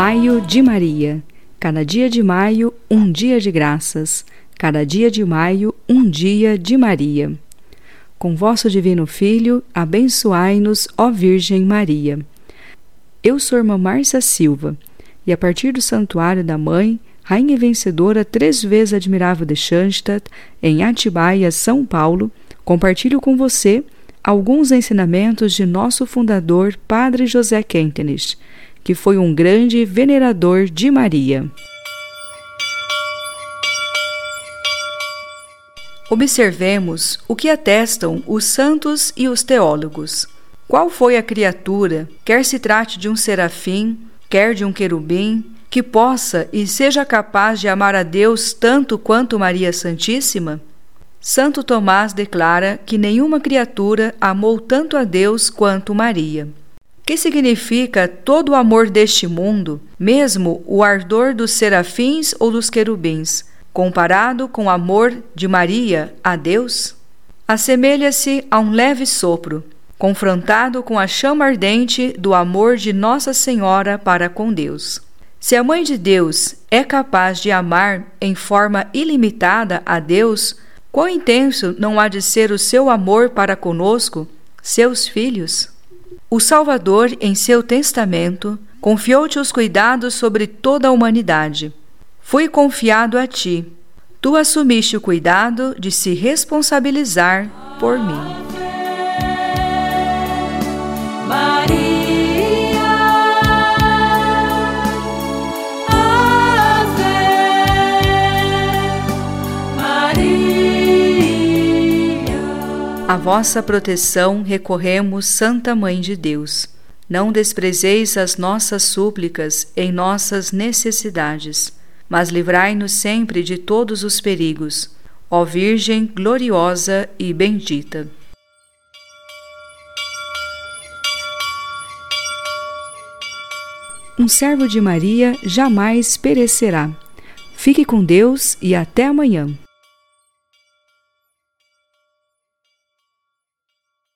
Maio de Maria. Cada dia de maio, um dia de graças. Cada dia de maio, um dia de Maria. Com vosso Divino Filho, abençoai-nos, ó Virgem Maria. Eu sou irmã Márcia Silva, e a partir do Santuário da Mãe, Rainha Vencedora, três vezes admirável de Schanstatt, em Atibaia, São Paulo, compartilho com você alguns ensinamentos de nosso fundador, Padre José Kentenich, que foi um grande venerador de Maria. Observemos o que atestam os santos e os teólogos. Qual foi a criatura, quer se trate de um serafim, quer de um querubim, que possa e seja capaz de amar a Deus tanto quanto Maria Santíssima? Santo Tomás declara que nenhuma criatura amou tanto a Deus quanto Maria. Que significa todo o amor deste mundo, mesmo o ardor dos serafins ou dos querubins, comparado com o amor de Maria a Deus? Assemelha-se a um leve sopro, confrontado com a chama ardente do amor de Nossa Senhora para com Deus. Se a Mãe de Deus é capaz de amar em forma ilimitada a Deus, Quão intenso não há de ser o seu amor para conosco, seus filhos? O Salvador, em seu testamento, confiou-te os cuidados sobre toda a humanidade. Fui confiado a ti. Tu assumiste o cuidado de se responsabilizar por mim. A vossa proteção recorremos, Santa Mãe de Deus. Não desprezeis as nossas súplicas em nossas necessidades, mas livrai-nos sempre de todos os perigos. Ó Virgem gloriosa e bendita. Um servo de Maria jamais perecerá. Fique com Deus e até amanhã.